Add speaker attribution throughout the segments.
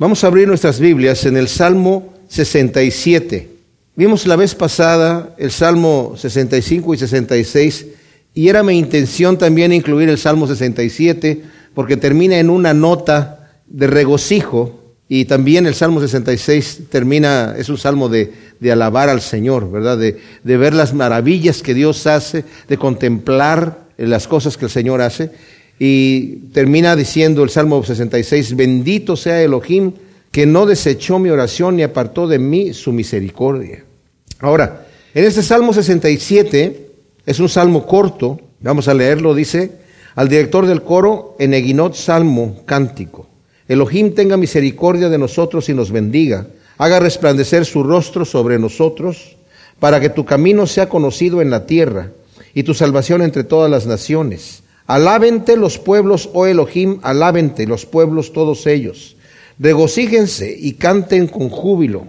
Speaker 1: Vamos a abrir nuestras Biblias en el Salmo 67. Vimos la vez pasada el Salmo 65 y 66 y era mi intención también incluir el Salmo 67 porque termina en una nota de regocijo y también el Salmo 66 termina, es un salmo de, alabar al Señor, ¿verdad? De, de ver las maravillas que Dios hace, de contemplar las cosas que el Señor hace. Y termina diciendo el Salmo 66, bendito sea Elohim que no desechó mi oración ni apartó de mí su misericordia. Ahora, en este Salmo 67, es un salmo corto, vamos a leerlo, dice, al director del coro, en Eguinot Salmo Cántico. Elohim tenga misericordia de nosotros y nos bendiga, haga resplandecer su rostro sobre nosotros, para que tu camino sea conocido en la tierra y tu salvación entre todas las naciones. Alábente los pueblos, oh Elohim, alábente los pueblos todos ellos. Regocíjense y canten con júbilo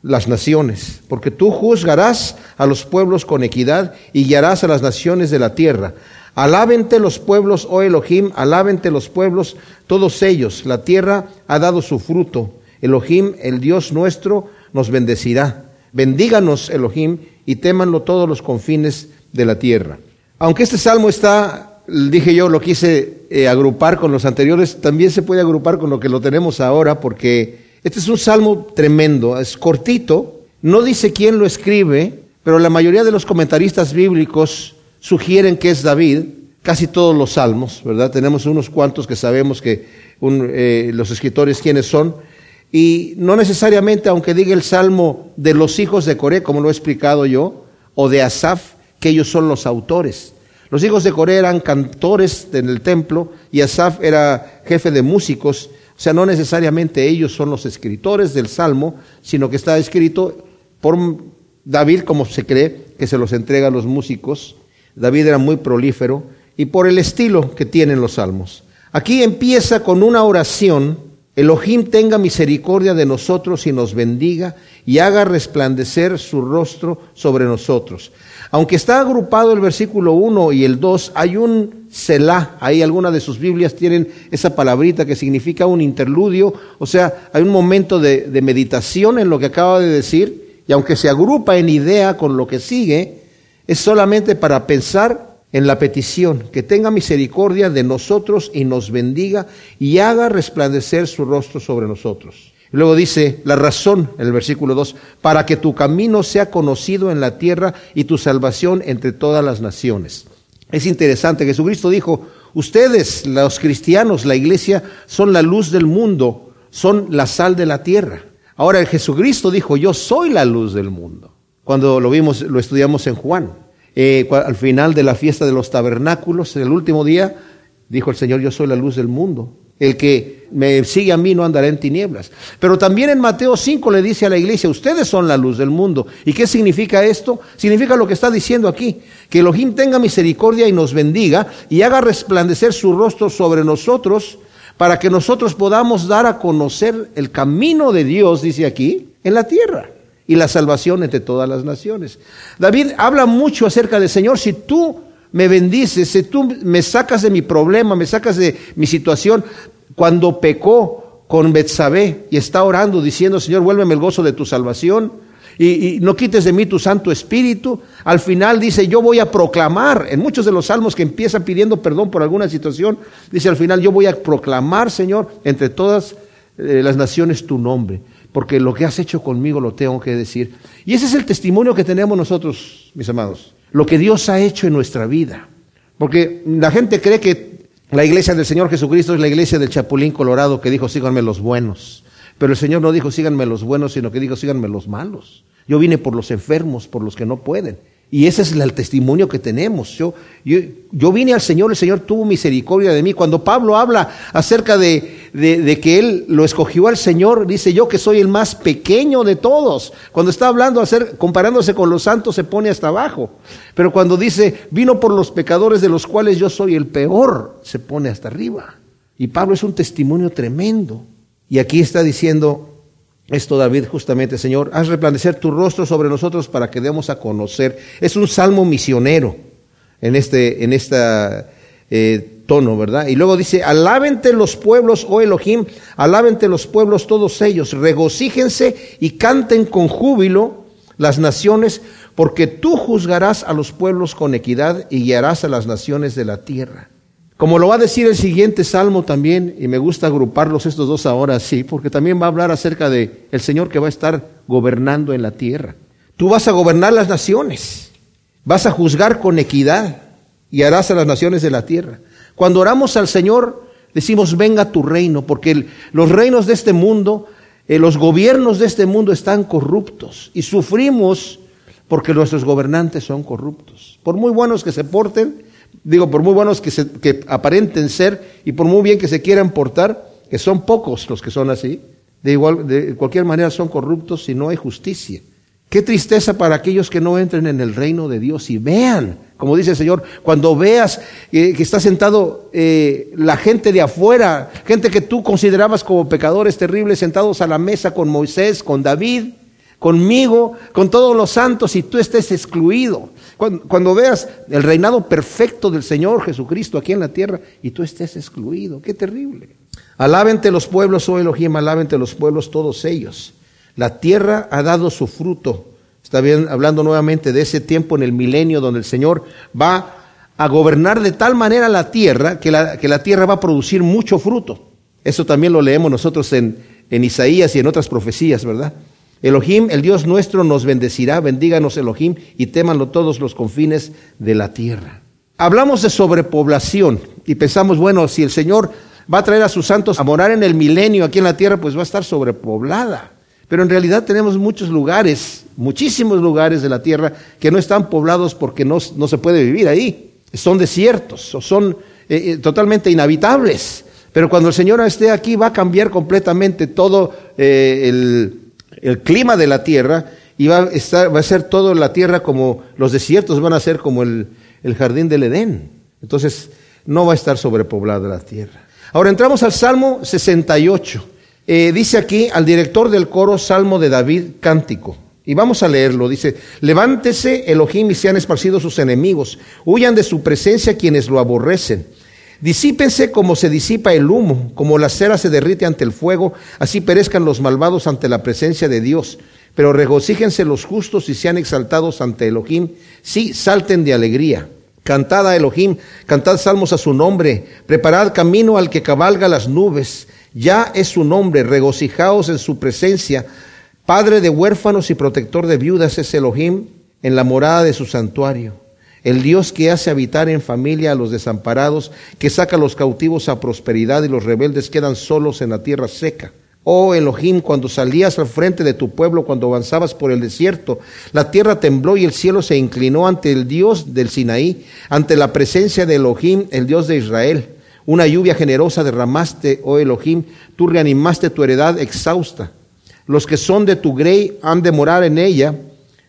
Speaker 1: las naciones, porque tú juzgarás a los pueblos con equidad y guiarás a las naciones de la tierra. Alábente los pueblos, oh Elohim, alábente los pueblos, todos ellos. La tierra ha dado su fruto. Elohim, el Dios nuestro, nos bendecirá. Bendíganos, Elohim, y témanlo todos los confines de la tierra. Aunque este salmo está dije yo, lo quise eh, agrupar con los anteriores, también se puede agrupar con lo que lo tenemos ahora, porque este es un salmo tremendo, es cortito, no dice quién lo escribe, pero la mayoría de los comentaristas bíblicos sugieren que es David, casi todos los salmos, ¿verdad? Tenemos unos cuantos que sabemos que eh, los escritores quiénes son, y no necesariamente, aunque diga el salmo de los hijos de Coré, como lo he explicado yo, o de Asaf, que ellos son los autores. Los hijos de Coré eran cantores en el templo y Asaf era jefe de músicos. O sea, no necesariamente ellos son los escritores del Salmo, sino que está escrito por David, como se cree, que se los entrega a los músicos. David era muy prolífero y por el estilo que tienen los salmos. Aquí empieza con una oración, Elohim tenga misericordia de nosotros y nos bendiga y haga resplandecer su rostro sobre nosotros. Aunque está agrupado el versículo 1 y el 2, hay un Selah, ahí algunas de sus Biblias tienen esa palabrita que significa un interludio, o sea, hay un momento de, de meditación en lo que acaba de decir, y aunque se agrupa en idea con lo que sigue, es solamente para pensar en la petición, que tenga misericordia de nosotros y nos bendiga y haga resplandecer su rostro sobre nosotros. Luego dice la razón en el versículo 2, para que tu camino sea conocido en la tierra y tu salvación entre todas las naciones. Es interesante, Jesucristo dijo, ustedes, los cristianos, la iglesia, son la luz del mundo, son la sal de la tierra. Ahora Jesucristo dijo, yo soy la luz del mundo. Cuando lo vimos, lo estudiamos en Juan. Eh, al final de la fiesta de los tabernáculos, el último día, dijo el Señor, yo soy la luz del mundo. El que me sigue a mí no andará en tinieblas. Pero también en Mateo 5 le dice a la iglesia, ustedes son la luz del mundo. ¿Y qué significa esto? Significa lo que está diciendo aquí, que Elohim tenga misericordia y nos bendiga y haga resplandecer su rostro sobre nosotros para que nosotros podamos dar a conocer el camino de Dios, dice aquí, en la tierra y la salvación entre todas las naciones. David habla mucho acerca del Señor, si tú me bendices, si tú me sacas de mi problema, me sacas de mi situación, cuando pecó con Betsabé y está orando diciendo, Señor, vuélveme el gozo de tu salvación y, y, no quites de mí tu Santo Espíritu, al final dice, yo voy a proclamar, en muchos de los salmos que empieza pidiendo perdón por alguna situación, dice al final, yo voy a proclamar, Señor, entre todas eh, las naciones tu nombre, porque lo que has hecho conmigo lo tengo que decir. Y ese es el testimonio que tenemos nosotros, mis amados lo que Dios ha hecho en nuestra vida. Porque la gente cree que la iglesia del Señor Jesucristo es la iglesia del Chapulín Colorado que dijo síganme los buenos. Pero el Señor no dijo síganme los buenos, sino que dijo síganme los malos. Yo vine por los enfermos, por los que no pueden. Y ese es el testimonio que tenemos. Yo, yo, vine al Señor, el Señor tuvo misericordia de mí. Cuando Pablo habla acerca de, de, que él lo escogió al Señor, dice yo que soy el más pequeño de todos. Cuando está hablando, hacer, comparándose con los santos, se pone hasta abajo. Pero cuando dice, vino por los pecadores de los cuales yo soy el peor, se pone hasta arriba. Y Pablo es un testimonio tremendo. Y aquí está diciendo, esto David justamente, Señor, haz resplandecer tu rostro sobre nosotros para que demos a conocer. Es un salmo misionero en, este, en esta eh, tono, ¿verdad? Y luego dice, alábente los pueblos, oh Elohim, alábente los pueblos todos ellos, regocíjense y canten con júbilo las naciones, porque tú juzgarás a los pueblos con equidad y guiarás a las naciones de la tierra. Como lo va a decir el siguiente salmo también, y me gusta agruparlos estos dos ahora así, porque también va a hablar acerca de el Señor que va a estar gobernando en la tierra. Tú vas a gobernar las naciones, vas a juzgar con equidad y harás a las naciones de la tierra. Cuando oramos al Señor, decimos, venga tu reino, porque los reinos de este mundo, eh, los gobiernos de este mundo están corruptos y sufrimos porque nuestros gobernantes son corruptos. Por muy buenos que se porten, digo, por muy buenos que, se, que aparenten ser y por muy bien que se quieran portar, que son pocos los que son así, de, igual, de cualquier manera son corruptos si no hay justicia. Qué tristeza para aquellos que no entren en el reino de Dios y vean, como dice el Señor, cuando veas eh, que está sentado eh, la gente de afuera, gente que tú considerabas como pecadores terribles, sentados a la mesa con Moisés, con David, conmigo, con todos los santos y tú estés excluido. Cuando, veas el reinado perfecto del Señor Jesucristo aquí en la tierra y tú estés excluido, qué terrible. Alábente los pueblos, oh Elohim, alábente los pueblos todos ellos. La tierra ha dado su fruto. Está bien hablando nuevamente de ese tiempo en el milenio donde el Señor va a gobernar de tal manera la tierra que la, que la tierra va a producir mucho fruto. Eso también lo leemos nosotros en, en Isaías y en otras profecías, ¿verdad? Elohim, el Dios nuestro, nos bendecirá, bendíganos Elohim y témanlo todos los confines de la tierra. Hablamos de sobrepoblación y pensamos, bueno, si el Señor va a traer a sus santos a morar en el milenio aquí en la tierra, pues va a estar sobrepoblada. Pero en realidad tenemos muchos lugares, muchísimos lugares de la tierra que no están poblados porque no, se puede vivir ahí. Son desiertos o son eh, eh, totalmente inhabitables. Pero cuando el Señor esté aquí va a cambiar completamente todo eh, el, el clima de la tierra y va a, estar, va a ser toda la tierra como los desiertos van a ser como el, el jardín del Edén. Entonces no va a estar sobrepoblada la tierra. Ahora entramos al Salmo 68. Eh, dice aquí al director del coro Salmo de David Cántico. Y vamos a leerlo. Dice, levántese Elohim y sean esparcidos sus enemigos. Huyan de su presencia quienes lo aborrecen. Disípense como se disipa el humo, como la cera se derrite ante el fuego, así perezcan los malvados ante la presencia de Dios. Pero regocíjense los justos y sean exaltados ante Elohim, sí, salten de alegría. Cantad a Elohim, cantad salmos a su nombre, preparad camino al que cabalga las nubes. Ya es su nombre, regocijaos en su presencia. Padre de huérfanos y protector de viudas es Elohim en la morada de su santuario el Dios que hace habitar en familia a los desamparados, que saca a los cautivos a prosperidad y los rebeldes quedan solos en la tierra seca. Oh Elohim, cuando salías al frente de tu pueblo, cuando avanzabas por el desierto, la tierra tembló y el cielo se inclinó ante el Dios del Sinaí, ante la presencia de Elohim, el Dios de Israel. Una lluvia generosa derramaste, oh Elohim, tú reanimaste tu heredad exhausta. Los que son de tu grey han de morar en ella,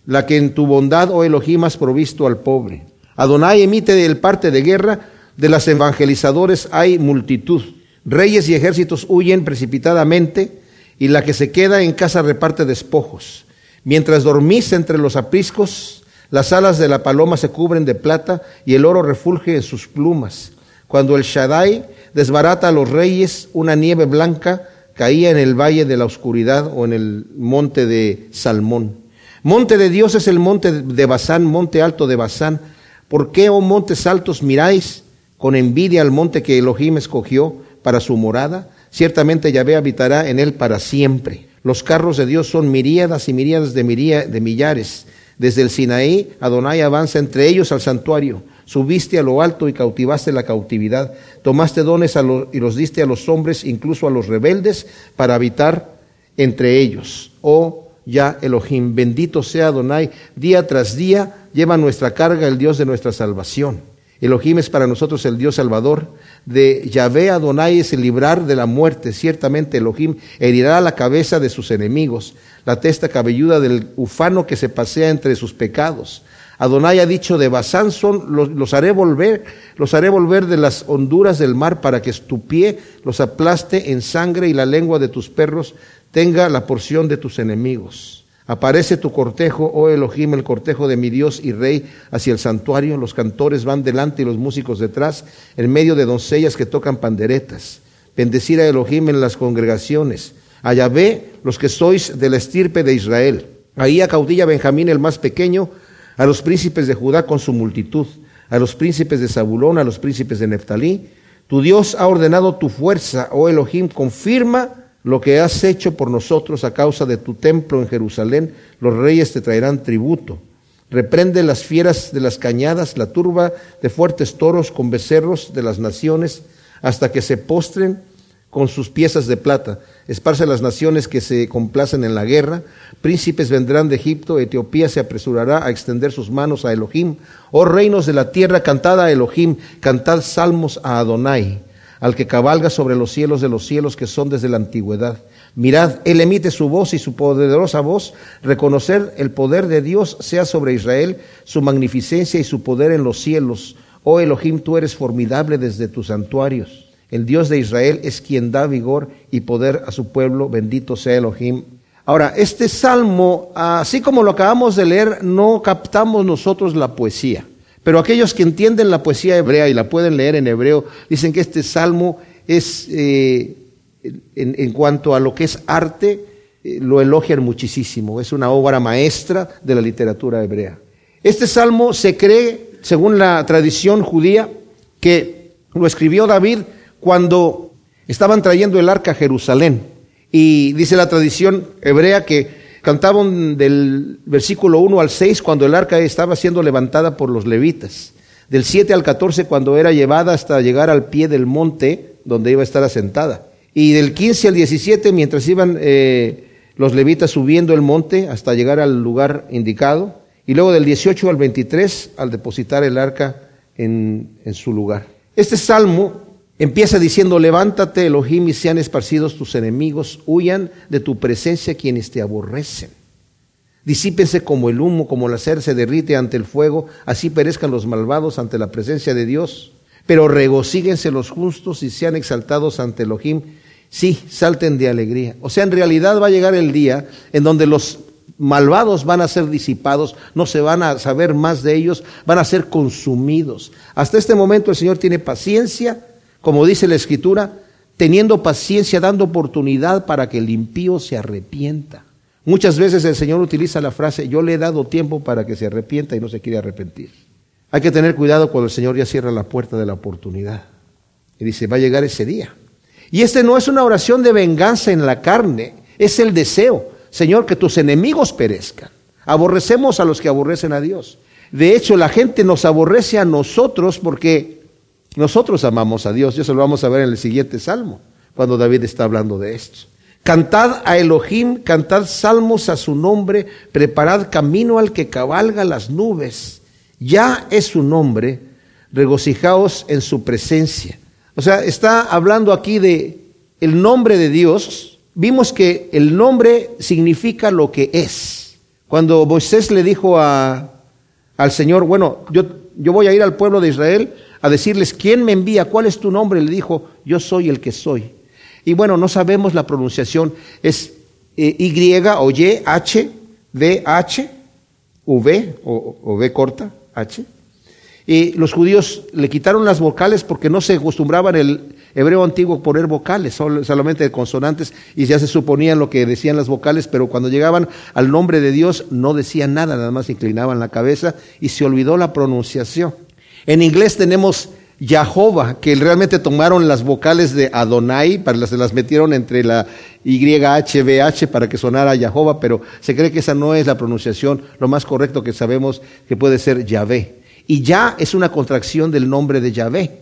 Speaker 1: la que en tu bondad, oh Elohim, has provisto al pobre. Adonai emite el parte de guerra, de las evangelizadores hay multitud. Reyes y ejércitos huyen precipitadamente, y la que se queda en casa reparte despojos. Mientras dormís entre los apriscos, las alas de la paloma se cubren de plata y el oro refulge en sus plumas. Cuando el Shaddai desbarata a los reyes, una nieve blanca caía en el valle de la oscuridad o en el monte de Salmón. Monte de Dios es el monte de Basán, monte alto de Basán. ¿Por qué, oh montes altos, miráis con envidia al monte que Elohim escogió para su morada? Ciertamente Yahvé habitará en él para siempre. Los carros de Dios son miríadas y miríadas de, de millares. Desde el Sinaí, Adonai avanza entre ellos al santuario. Subiste a lo alto y cautivaste la cautividad. Tomaste dones y los diste a los hombres, incluso a los rebeldes, para habitar entre ellos. Oh ya Elohim. Bendito sea Adonai. Día tras día lleva nuestra carga el Dios de nuestra salvación. Elohim es para nosotros el Dios salvador. De Yahvé Adonai es el librar de la muerte. Ciertamente Elohim herirá la cabeza de sus enemigos, la testa cabelluda del ufano que se pasea entre sus pecados. Adonai ha dicho de Basán son, los, los, haré volver, los haré volver de las honduras del mar para que tu pie los aplaste en sangre y la lengua de tus perros tenga la porción de tus enemigos. Aparece tu cortejo, oh Elohim, el cortejo de mi Dios y Rey, hacia el santuario. Los cantores van delante y los músicos detrás, en medio de doncellas que tocan panderetas. Bendecir a Elohim en las congregaciones. A Yahvé, los que sois de la estirpe de Israel. Ahí acaudilla Benjamín el más pequeño, a los príncipes de Judá con su multitud, a los príncipes de Zabulón, a los príncipes de Neftalí. Tu Dios ha ordenado tu fuerza, oh Elohim, confirma lo que has hecho por nosotros a causa de tu templo en Jerusalén, los reyes te traerán tributo. Reprende las fieras de las cañadas, la turba de fuertes toros con becerros de las naciones, hasta que se postren con sus piezas de plata. Esparce las naciones que se complacen en la guerra. Príncipes vendrán de Egipto, Etiopía se apresurará a extender sus manos a Elohim. Oh reinos de la tierra, cantad a Elohim, cantad salmos a Adonai al que cabalga sobre los cielos de los cielos que son desde la antigüedad. Mirad, Él emite su voz y su poderosa voz. Reconocer el poder de Dios sea sobre Israel, su magnificencia y su poder en los cielos. Oh Elohim, tú eres formidable desde tus santuarios. El Dios de Israel es quien da vigor y poder a su pueblo. Bendito sea Elohim. Ahora, este salmo, así como lo acabamos de leer, no captamos nosotros la poesía. Pero aquellos que entienden la poesía hebrea y la pueden leer en hebreo, dicen que este salmo es, eh, en, cuanto a lo que es arte, eh, lo elogian muchísimo. Es una obra maestra de la literatura hebrea. Este salmo se cree, según la tradición judía, que lo escribió David cuando estaban trayendo el arca a Jerusalén. Y dice la tradición hebrea que Cantaban del versículo 1 al 6 cuando el arca estaba siendo levantada por los levitas. Del 7 al 14 cuando era llevada hasta llegar al pie del monte donde iba a estar asentada. Y del 15 al 17 mientras iban eh, los levitas subiendo el monte hasta llegar al lugar indicado. Y luego del 18 al 23 al depositar el arca en, en su lugar. Este salmo Empieza diciendo, levántate, Elohim, y sean esparcidos tus enemigos, huyan de tu presencia quienes te aborrecen. Disípense como el humo, como la cer se derrite ante el fuego, así perezcan los malvados ante la presencia de Dios. Pero regocíguense los justos y sean exaltados ante Elohim. Sí, salten de alegría. O sea, en realidad va a llegar el día en donde los malvados van a ser disipados, no se van a saber más de ellos, van a ser consumidos. Hasta este momento el Señor tiene paciencia como dice la Escritura, teniendo paciencia, dando oportunidad para que el impío se arrepienta. Muchas veces el Señor utiliza la frase, yo le he dado tiempo para que se arrepienta y no se quiere arrepentir. Hay que tener cuidado cuando el Señor ya cierra la puerta de la oportunidad. Y dice, va a llegar ese día. Y este no es una oración de venganza en la carne, es el deseo, Señor, que tus enemigos perezcan. Aborrecemos a los que aborrecen a Dios. De hecho, la gente nos aborrece a nosotros porque nosotros amamos a Dios, y eso lo vamos a ver en el siguiente salmo, cuando David está hablando de esto. Cantad a Elohim, cantad salmos a su nombre, preparad camino al que cabalga las nubes. Ya es su nombre, regocijaos en su presencia. O sea, está hablando aquí de el nombre de Dios. Vimos que el nombre significa lo que es. Cuando Moisés le dijo a, al Señor, bueno, yo, yo voy a ir al pueblo de Israel a decirles, ¿quién me envía? ¿Cuál es tu nombre? Le dijo, yo soy el que soy. Y bueno, no sabemos la pronunciación, es eh, Y o Y, H, D, H, V o, o V corta, H. Y los judíos le quitaron las vocales porque no se acostumbraban el hebreo antiguo poner vocales, solamente consonantes, y ya se suponían lo que decían las vocales, pero cuando llegaban al nombre de Dios no decían nada, nada más inclinaban la cabeza y se olvidó la pronunciación. En inglés tenemos Jehová, que realmente tomaron las vocales de Adonai, para se las metieron entre la YHBH para que sonara Jehová, pero se cree que esa no es la pronunciación, lo más correcto que sabemos que puede ser Yahvé. Y ya es una contracción del nombre de Yahvé.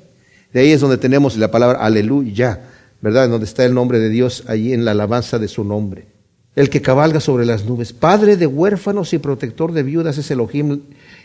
Speaker 1: De ahí es donde tenemos la palabra aleluya, ¿verdad? En donde está el nombre de Dios, allí en la alabanza de su nombre. El que cabalga sobre las nubes, padre de huérfanos y protector de viudas es Elohim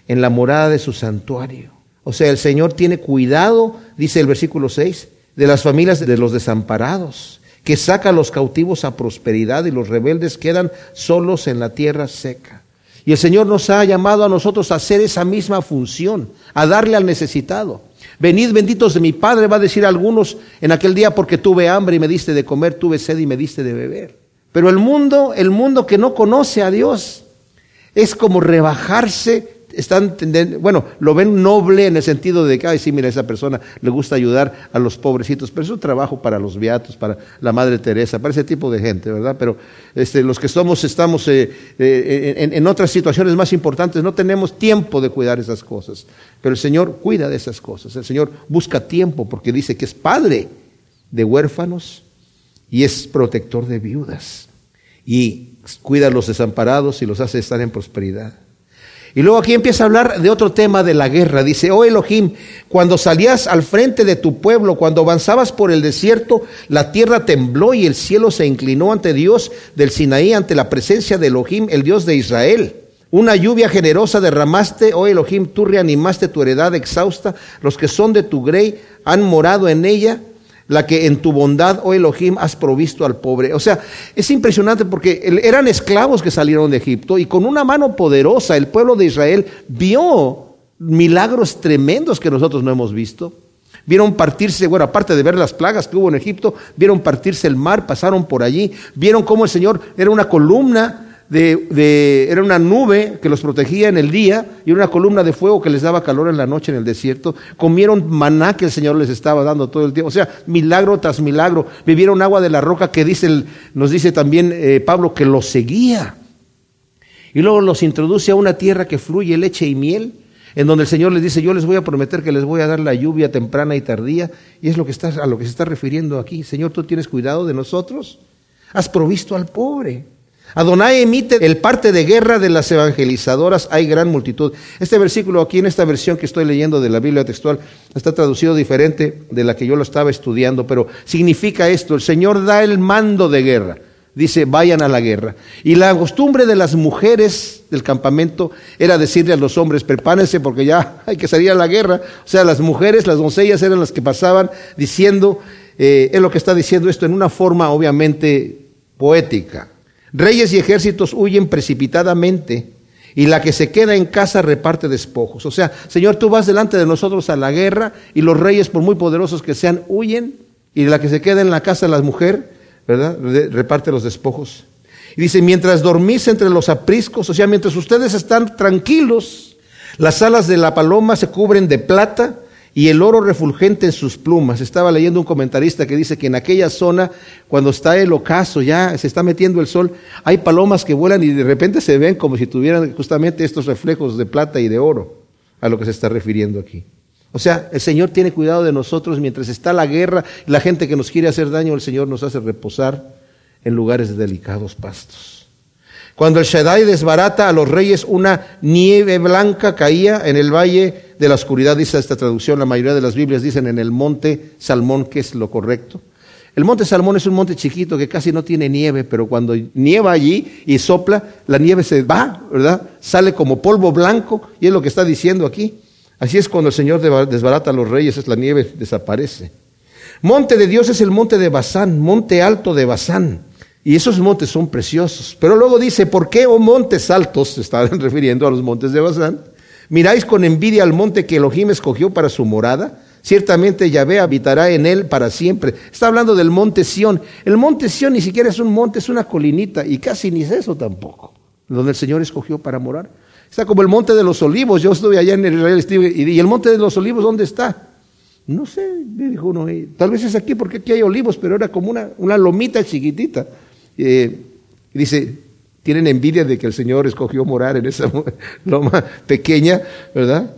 Speaker 1: en la morada de su santuario. O sea, el Señor tiene cuidado, dice el versículo 6, de las familias de los desamparados, que saca a los cautivos a prosperidad y los rebeldes quedan solos en la tierra seca. Y el Señor nos ha llamado a nosotros a hacer esa misma función, a darle al necesitado. Venid benditos de mi Padre, va a decir algunos en aquel día, porque tuve hambre y me diste de comer, tuve sed y me diste de beber. Pero el mundo, el mundo que no conoce a Dios, es como rebajarse están, bueno, lo ven noble en el sentido de que, ay, sí, mira, esa persona le gusta ayudar a los pobrecitos, pero es un trabajo para los beatos, para la Madre Teresa, para ese tipo de gente, ¿verdad? Pero este, los que somos, estamos eh, eh, en, en, otras situaciones más importantes, no tenemos tiempo de cuidar esas cosas. Pero el Señor cuida de esas cosas. El Señor busca tiempo porque dice que es padre de huérfanos y es protector de viudas. Y cuida a los desamparados y los hace estar en prosperidad. Y luego aquí empieza a hablar de otro tema de la guerra. Dice, oh Elohim, cuando salías al frente de tu pueblo, cuando avanzabas por el desierto, la tierra tembló y el cielo se inclinó ante Dios del Sinaí, ante la presencia de Elohim, el Dios de Israel. Una lluvia generosa derramaste, oh Elohim, tú reanimaste tu heredad exhausta, los que son de tu grey han morado en ella la que en tu bondad, oh Elohim, has provisto al pobre. O sea, es impresionante porque eran esclavos que salieron de Egipto y con una mano poderosa el pueblo de Israel vio milagros tremendos que nosotros no hemos visto. Vieron partirse, bueno, aparte de ver las plagas que hubo en Egipto, vieron partirse el mar, pasaron por allí, vieron cómo el Señor era una columna de, era una nube que los protegía en el día y una columna de fuego que les daba calor en la noche en el desierto. Comieron maná que el Señor les estaba dando todo el tiempo. O sea, milagro tras milagro. Vivieron agua de la roca que dice, nos dice también eh, Pablo que los seguía. Y luego los introduce a una tierra que fluye leche y miel, en donde el Señor les dice, yo les voy a prometer que les voy a dar la lluvia temprana y tardía. Y es lo que está, a lo que se está refiriendo aquí. Señor, tú tienes cuidado de nosotros. Has provisto al pobre. Adonai emite el parte de guerra de las evangelizadoras, hay gran multitud. Este versículo aquí en esta versión que estoy leyendo de la Biblia textual está traducido diferente de la que yo lo estaba estudiando, pero significa esto, el Señor da el mando de guerra. Dice, vayan a la guerra. Y la costumbre de las mujeres del campamento era decirle a los hombres, prepárense porque ya hay que salir a la guerra. O sea, las mujeres, las doncellas eran las que pasaban diciendo, eh, es lo que está diciendo esto en una forma obviamente poética. Reyes y ejércitos huyen precipitadamente y la que se queda en casa reparte despojos. O sea, Señor, tú vas delante de nosotros a la guerra y los reyes, por muy poderosos que sean, huyen y la que se queda en la casa, la mujer, ¿verdad? Reparte los despojos. Y dice, mientras dormís entre los apriscos, o sea, mientras ustedes están tranquilos, las alas de la paloma se cubren de plata y el oro refulgente en sus plumas. Estaba leyendo un comentarista que dice que en aquella zona, cuando está el ocaso, ya se está metiendo el sol, hay palomas que vuelan y de repente se ven como si tuvieran justamente estos reflejos de plata y de oro, a lo que se está refiriendo aquí. O sea, el Señor tiene cuidado de nosotros mientras está la guerra la gente que nos quiere hacer daño, el Señor nos hace reposar en lugares de delicados pastos. Cuando el Shaddai desbarata a los reyes, una nieve blanca caía en el valle de la oscuridad, dice esta traducción. La mayoría de las Biblias dicen en el monte Salmón, que es lo correcto. El monte Salmón es un monte chiquito que casi no tiene nieve, pero cuando nieva allí y sopla, la nieve se va, ¿verdad? Sale como polvo blanco y es lo que está diciendo aquí. Así es cuando el Señor desbarata a los reyes, es la nieve desaparece. Monte de Dios es el monte de Basán, monte alto de Basán. Y esos montes son preciosos. Pero luego dice, ¿por qué, oh montes altos? Se estaban refiriendo a los montes de Bazán. Miráis con envidia al monte que Elohim escogió para su morada. Ciertamente Yahvé habitará en él para siempre. Está hablando del monte Sión. El monte Sión ni siquiera es un monte, es una colinita. Y casi ni es eso tampoco. Donde el Señor escogió para morar. Está como el monte de los olivos. Yo estuve allá en el ¿Y el monte de los olivos dónde está? No sé, me dijo uno. Tal vez es aquí porque aquí hay olivos, pero era como una, una lomita chiquitita. Eh, dice, tienen envidia de que el Señor escogió morar en esa loma pequeña, ¿verdad?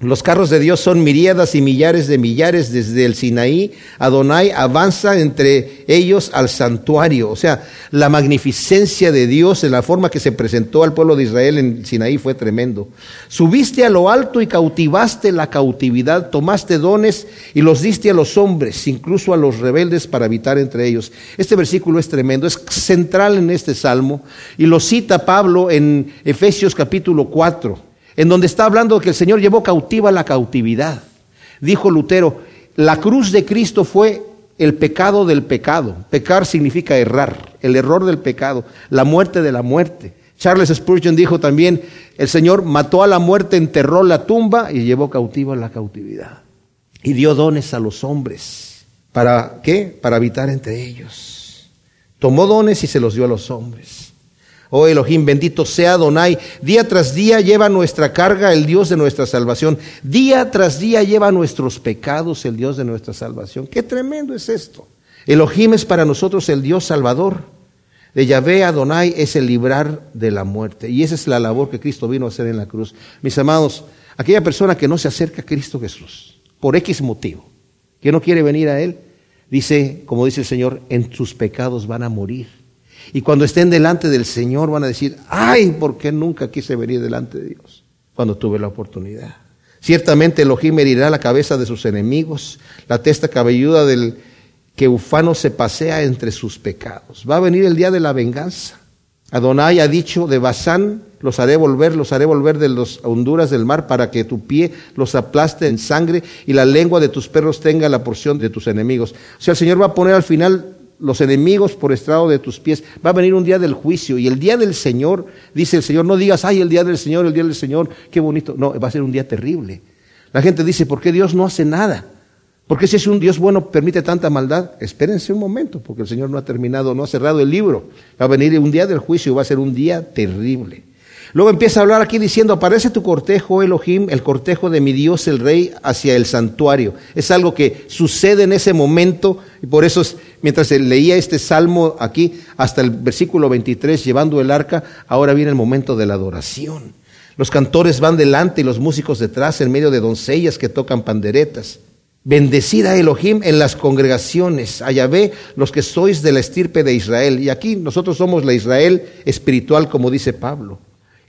Speaker 1: Los carros de Dios son miríadas y millares de millares desde el Sinaí. Adonai avanza entre ellos al santuario. O sea, la magnificencia de Dios en la forma que se presentó al pueblo de Israel en Sinaí fue tremendo. Subiste a lo alto y cautivaste la cautividad, tomaste dones y los diste a los hombres, incluso a los rebeldes para habitar entre ellos. Este versículo es tremendo, es central en este salmo y lo cita Pablo en Efesios capítulo 4 en donde está hablando que el Señor llevó cautiva la cautividad. Dijo Lutero, la cruz de Cristo fue el pecado del pecado. Pecar significa errar, el error del pecado, la muerte de la muerte. Charles Spurgeon dijo también, el Señor mató a la muerte, enterró la tumba y llevó cautiva la cautividad. Y dio dones a los hombres. ¿Para qué? Para habitar entre ellos. Tomó dones y se los dio a los hombres. Oh Elohim, bendito sea Adonai. Día tras día lleva nuestra carga el Dios de nuestra salvación. Día tras día lleva nuestros pecados el Dios de nuestra salvación. Qué tremendo es esto. Elohim es para nosotros el Dios salvador. De Yahvé Adonai es el librar de la muerte. Y esa es la labor que Cristo vino a hacer en la cruz. Mis amados, aquella persona que no se acerca a Cristo Jesús, por X motivo, que no quiere venir a Él, dice, como dice el Señor, en sus pecados van a morir. Y cuando estén delante del Señor van a decir, ay, ¿por qué nunca quise venir delante de Dios? Cuando tuve la oportunidad. Ciertamente Elohim herirá la cabeza de sus enemigos, la testa cabelluda del que ufano se pasea entre sus pecados. Va a venir el día de la venganza. Adonai ha dicho de Basán, los haré volver, los haré volver de las honduras del mar para que tu pie los aplaste en sangre y la lengua de tus perros tenga la porción de tus enemigos. O sea, el Señor va a poner al final los enemigos por estrado de tus pies. Va a venir un día del juicio y el día del Señor, dice el Señor, no digas, ay, el día del Señor, el día del Señor, qué bonito. No, va a ser un día terrible. La gente dice, ¿por qué Dios no hace nada? ¿Por qué si es un Dios bueno permite tanta maldad? Espérense un momento, porque el Señor no ha terminado, no ha cerrado el libro. Va a venir un día del juicio, va a ser un día terrible. Luego empieza a hablar aquí diciendo, aparece tu cortejo, Elohim, el cortejo de mi Dios, el Rey, hacia el santuario. Es algo que sucede en ese momento y por eso mientras leía este salmo aquí hasta el versículo 23, llevando el arca, ahora viene el momento de la adoración. Los cantores van delante y los músicos detrás en medio de doncellas que tocan panderetas. Bendecida Elohim en las congregaciones, allá ve los que sois de la estirpe de Israel. Y aquí nosotros somos la Israel espiritual, como dice Pablo.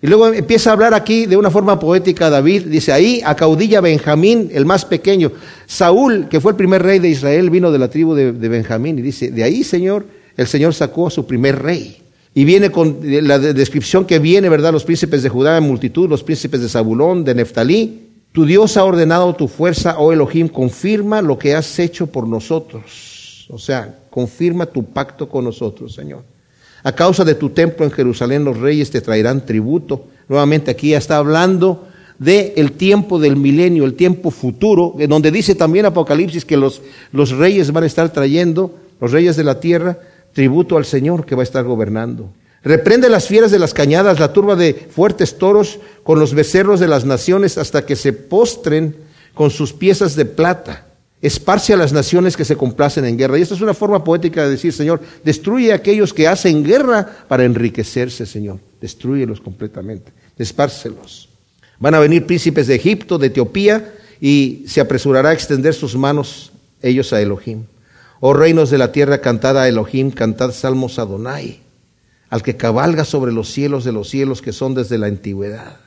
Speaker 1: Y luego empieza a hablar aquí de una forma poética David, dice, ahí acaudilla Benjamín, el más pequeño. Saúl, que fue el primer rey de Israel, vino de la tribu de, Benjamín y dice, de ahí, Señor, el Señor sacó a su primer rey. Y viene con la descripción que viene, ¿verdad? Los príncipes de Judá en multitud, los príncipes de Zabulón, de Neftalí. Tu Dios ha ordenado tu fuerza, oh Elohim, confirma lo que has hecho por nosotros. O sea, confirma tu pacto con nosotros, Señor. A causa de tu templo en Jerusalén los reyes te traerán tributo. Nuevamente aquí ya está hablando del el tiempo del milenio, el tiempo futuro, donde dice también Apocalipsis que los, los reyes van a estar trayendo, los reyes de la tierra, tributo al Señor que va a estar gobernando. Reprende las fieras de las cañadas, la turba de fuertes toros con los becerros de las naciones hasta que se postren con sus piezas de plata esparce a las naciones que se complacen en guerra. Y esta es una forma poética de decir, Señor, destruye a aquellos que hacen guerra para enriquecerse, Señor. Destruyelos completamente, espárcelos. Van a venir príncipes de Egipto, de Etiopía, y se apresurará a extender sus manos ellos a Elohim. Oh reinos de la tierra, cantad a Elohim, cantad salmos a Donai, al que cabalga sobre los cielos de los cielos que son desde la antigüedad.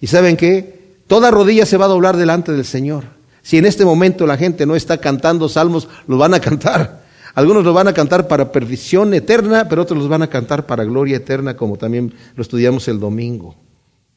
Speaker 1: ¿Y saben qué? Toda rodilla se va a doblar delante del Señor. Si en este momento la gente no está cantando salmos, los van a cantar. Algunos los van a cantar para perdición eterna, pero otros los van a cantar para gloria eterna, como también lo estudiamos el domingo.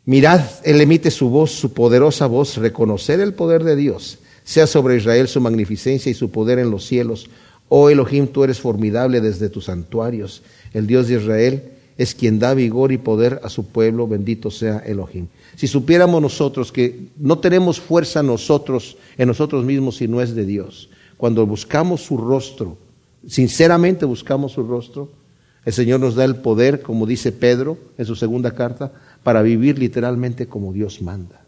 Speaker 1: Mirad, Él emite su voz, su poderosa voz, reconocer el poder de Dios. Sea sobre Israel su magnificencia y su poder en los cielos. Oh Elohim, tú eres formidable desde tus santuarios. El Dios de Israel es quien da vigor y poder a su pueblo. Bendito sea Elohim. Si supiéramos nosotros que no tenemos fuerza nosotros en nosotros mismos si no es de Dios, cuando buscamos su rostro, sinceramente buscamos su rostro, el Señor nos da el poder, como dice Pedro en su segunda carta, para vivir literalmente como Dios manda.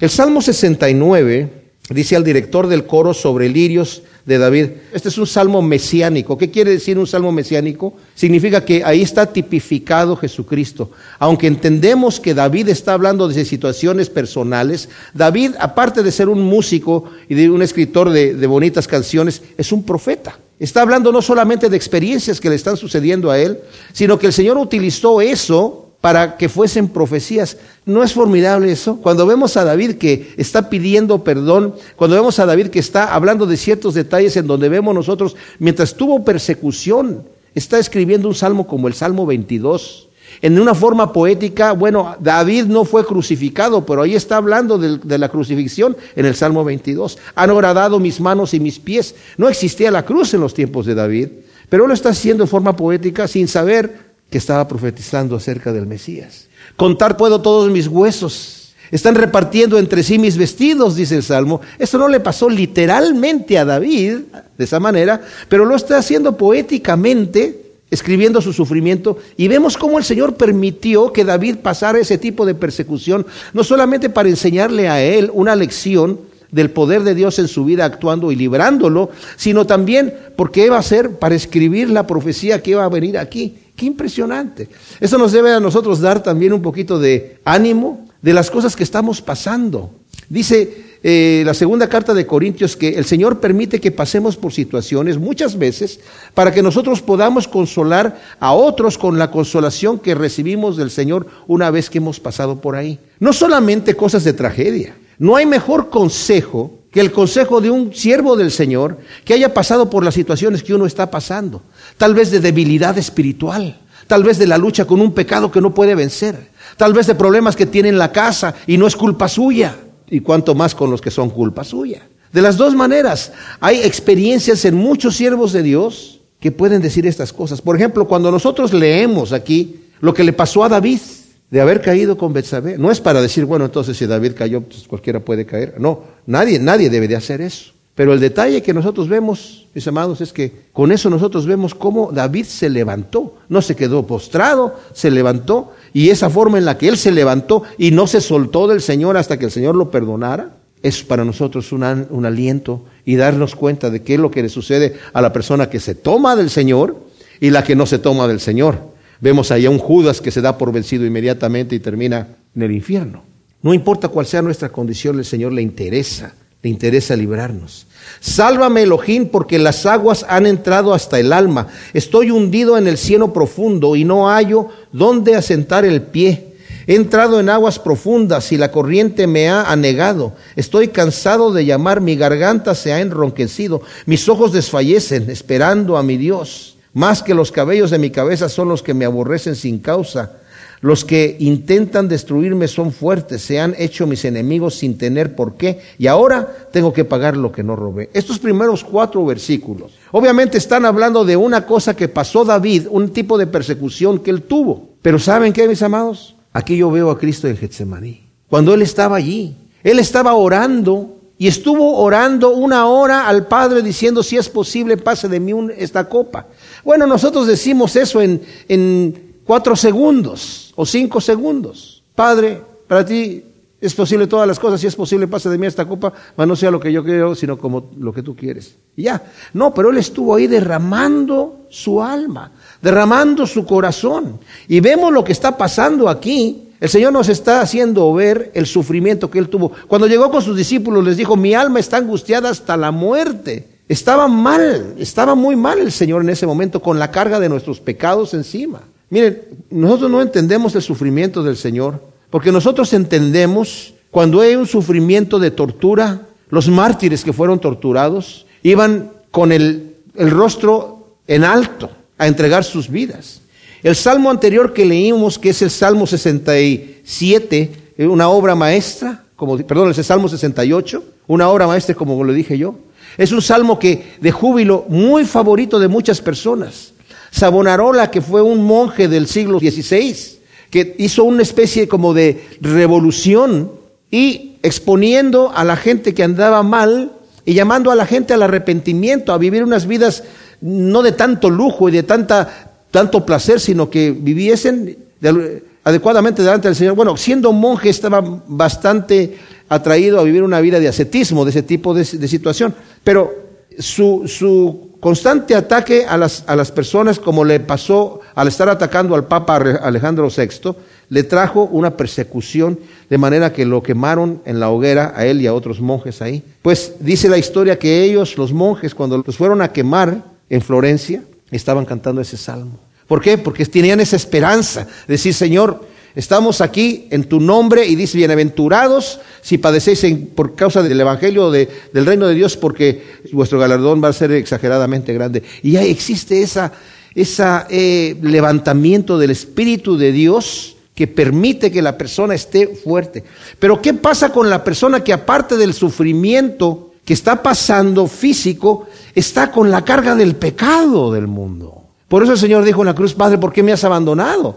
Speaker 1: El Salmo 69 dice al director del coro sobre lirios de David. Este es un salmo mesiánico. ¿Qué quiere decir un salmo mesiánico? Significa que ahí está tipificado Jesucristo. Aunque entendemos que David está hablando de situaciones personales, David, aparte de ser un músico y de un escritor de, de bonitas canciones, es un profeta. Está hablando no solamente de experiencias que le están sucediendo a él, sino que el Señor utilizó eso para que fuesen profecías. ¿No es formidable eso? Cuando vemos a David que está pidiendo perdón, cuando vemos a David que está hablando de ciertos detalles en donde vemos nosotros, mientras tuvo persecución, está escribiendo un salmo como el Salmo 22. En una forma poética, bueno, David no fue crucificado, pero ahí está hablando de, la crucifixión en el Salmo 22. Han horadado mis manos y mis pies. No existía la cruz en los tiempos de David, pero lo está haciendo en forma poética sin saber que estaba profetizando acerca del Mesías. Contar puedo todos mis huesos. Están repartiendo entre sí mis vestidos, dice el Salmo. Esto no le pasó literalmente a David de esa manera, pero lo está haciendo poéticamente, escribiendo su sufrimiento. Y vemos cómo el Señor permitió que David pasara ese tipo de persecución, no solamente para enseñarle a él una lección del poder de Dios en su vida actuando y librándolo, sino también porque iba a ser para escribir la profecía que iba a venir aquí. Qué impresionante. Eso nos debe a nosotros dar también un poquito de ánimo, de las cosas que estamos pasando. Dice eh, la segunda carta de Corintios que el Señor permite que pasemos por situaciones muchas veces para que nosotros podamos consolar a otros con la consolación que recibimos del Señor una vez que hemos pasado por ahí. No solamente cosas de tragedia. No hay mejor consejo que el consejo de un siervo del Señor que haya pasado por las situaciones que uno está pasando. Tal vez de debilidad espiritual, tal vez de la lucha con un pecado que no puede vencer, tal vez de problemas que tiene en la casa y no es culpa suya, y cuanto más con los que son culpa suya. De las dos maneras, hay experiencias en muchos siervos de Dios que pueden decir estas cosas. Por ejemplo, cuando nosotros leemos aquí lo que le pasó a David de haber caído con Betsabé, no es para decir, bueno, entonces si David cayó, pues cualquiera puede caer. No, nadie, nadie debe de hacer eso. Pero el detalle que nosotros vemos, mis amados, es que con eso nosotros vemos cómo David se levantó, no se quedó postrado, se levantó, y esa forma en la que él se levantó y no se soltó del Señor hasta que el Señor lo perdonara, es para nosotros un, un aliento y darnos cuenta de qué es lo que le sucede a la persona que se toma del Señor y la que no se toma del Señor. Vemos ahí a un Judas que se da por vencido inmediatamente y termina en el infierno. No importa cuál sea nuestra condición, el Señor le interesa, le interesa librarnos. Sálvame, Elohim, porque las aguas han entrado hasta el alma. Estoy hundido en el cielo profundo y no hallo dónde asentar el pie. He entrado en aguas profundas y la corriente me ha anegado. Estoy cansado de llamar, mi garganta se ha enronquecido, mis ojos desfallecen esperando a mi Dios. Más que los cabellos de mi cabeza son los que me aborrecen sin causa. Los que intentan destruirme son fuertes, se han hecho mis enemigos sin tener por qué, y ahora tengo que pagar lo que no robé. Estos primeros cuatro versículos, obviamente están hablando de una cosa que pasó David, un tipo de persecución que él tuvo. Pero ¿saben qué, mis amados? Aquí yo veo a Cristo en Getsemaní. Cuando él estaba allí, él estaba orando y estuvo orando una hora al Padre diciendo, si es posible, pase de mí esta copa. Bueno, nosotros decimos eso en, en cuatro segundos o cinco segundos. Padre, para ti es posible todas las cosas, si es posible pase de mí esta copa, mas no sea lo que yo quiero, sino como lo que tú quieres. Y ya, no, pero él estuvo ahí derramando su alma, derramando su corazón. Y vemos lo que está pasando aquí. El Señor nos está haciendo ver el sufrimiento que él tuvo. Cuando llegó con sus discípulos les dijo, mi alma está angustiada hasta la muerte. Estaba mal, estaba muy mal el Señor en ese momento con la carga de nuestros pecados encima. Miren, nosotros no entendemos el sufrimiento del Señor, porque nosotros entendemos cuando hay un sufrimiento de tortura, los mártires que fueron torturados iban con el, el rostro en alto a entregar sus vidas. El salmo anterior que leímos, que es el Salmo 67, una obra maestra, como, perdón, es el Salmo 68, una obra maestra como lo dije yo, es un salmo que de júbilo muy favorito de muchas personas. Savonarola, que fue un monje del siglo XVI, que hizo una especie como de revolución y exponiendo a la gente que andaba mal y llamando a la gente al arrepentimiento, a vivir unas vidas no de tanto lujo y de tanta, tanto placer, sino que viviesen adecuadamente delante del Señor. Bueno, siendo monje estaba bastante atraído a vivir una vida de ascetismo, de ese tipo de, situación, pero su, su constante ataque a las, a las personas, como le pasó al estar atacando al Papa Alejandro VI, le trajo una persecución de manera que lo quemaron en la hoguera a él y a otros monjes ahí. Pues dice la historia que ellos, los monjes, cuando los fueron a quemar en Florencia, estaban cantando ese salmo. ¿Por qué? Porque tenían esa esperanza de decir, Señor, Estamos aquí en tu nombre y dice, bienaventurados si padecéis por causa del Evangelio del reino de Dios, porque vuestro galardón va a ser exageradamente grande. Y ya existe ese esa, eh, levantamiento del Espíritu de Dios que permite que la persona esté fuerte. Pero ¿qué pasa con la persona que aparte del sufrimiento que está pasando físico, está con la carga del pecado del mundo? Por eso el Señor dijo en la cruz, Padre, ¿por qué me has abandonado?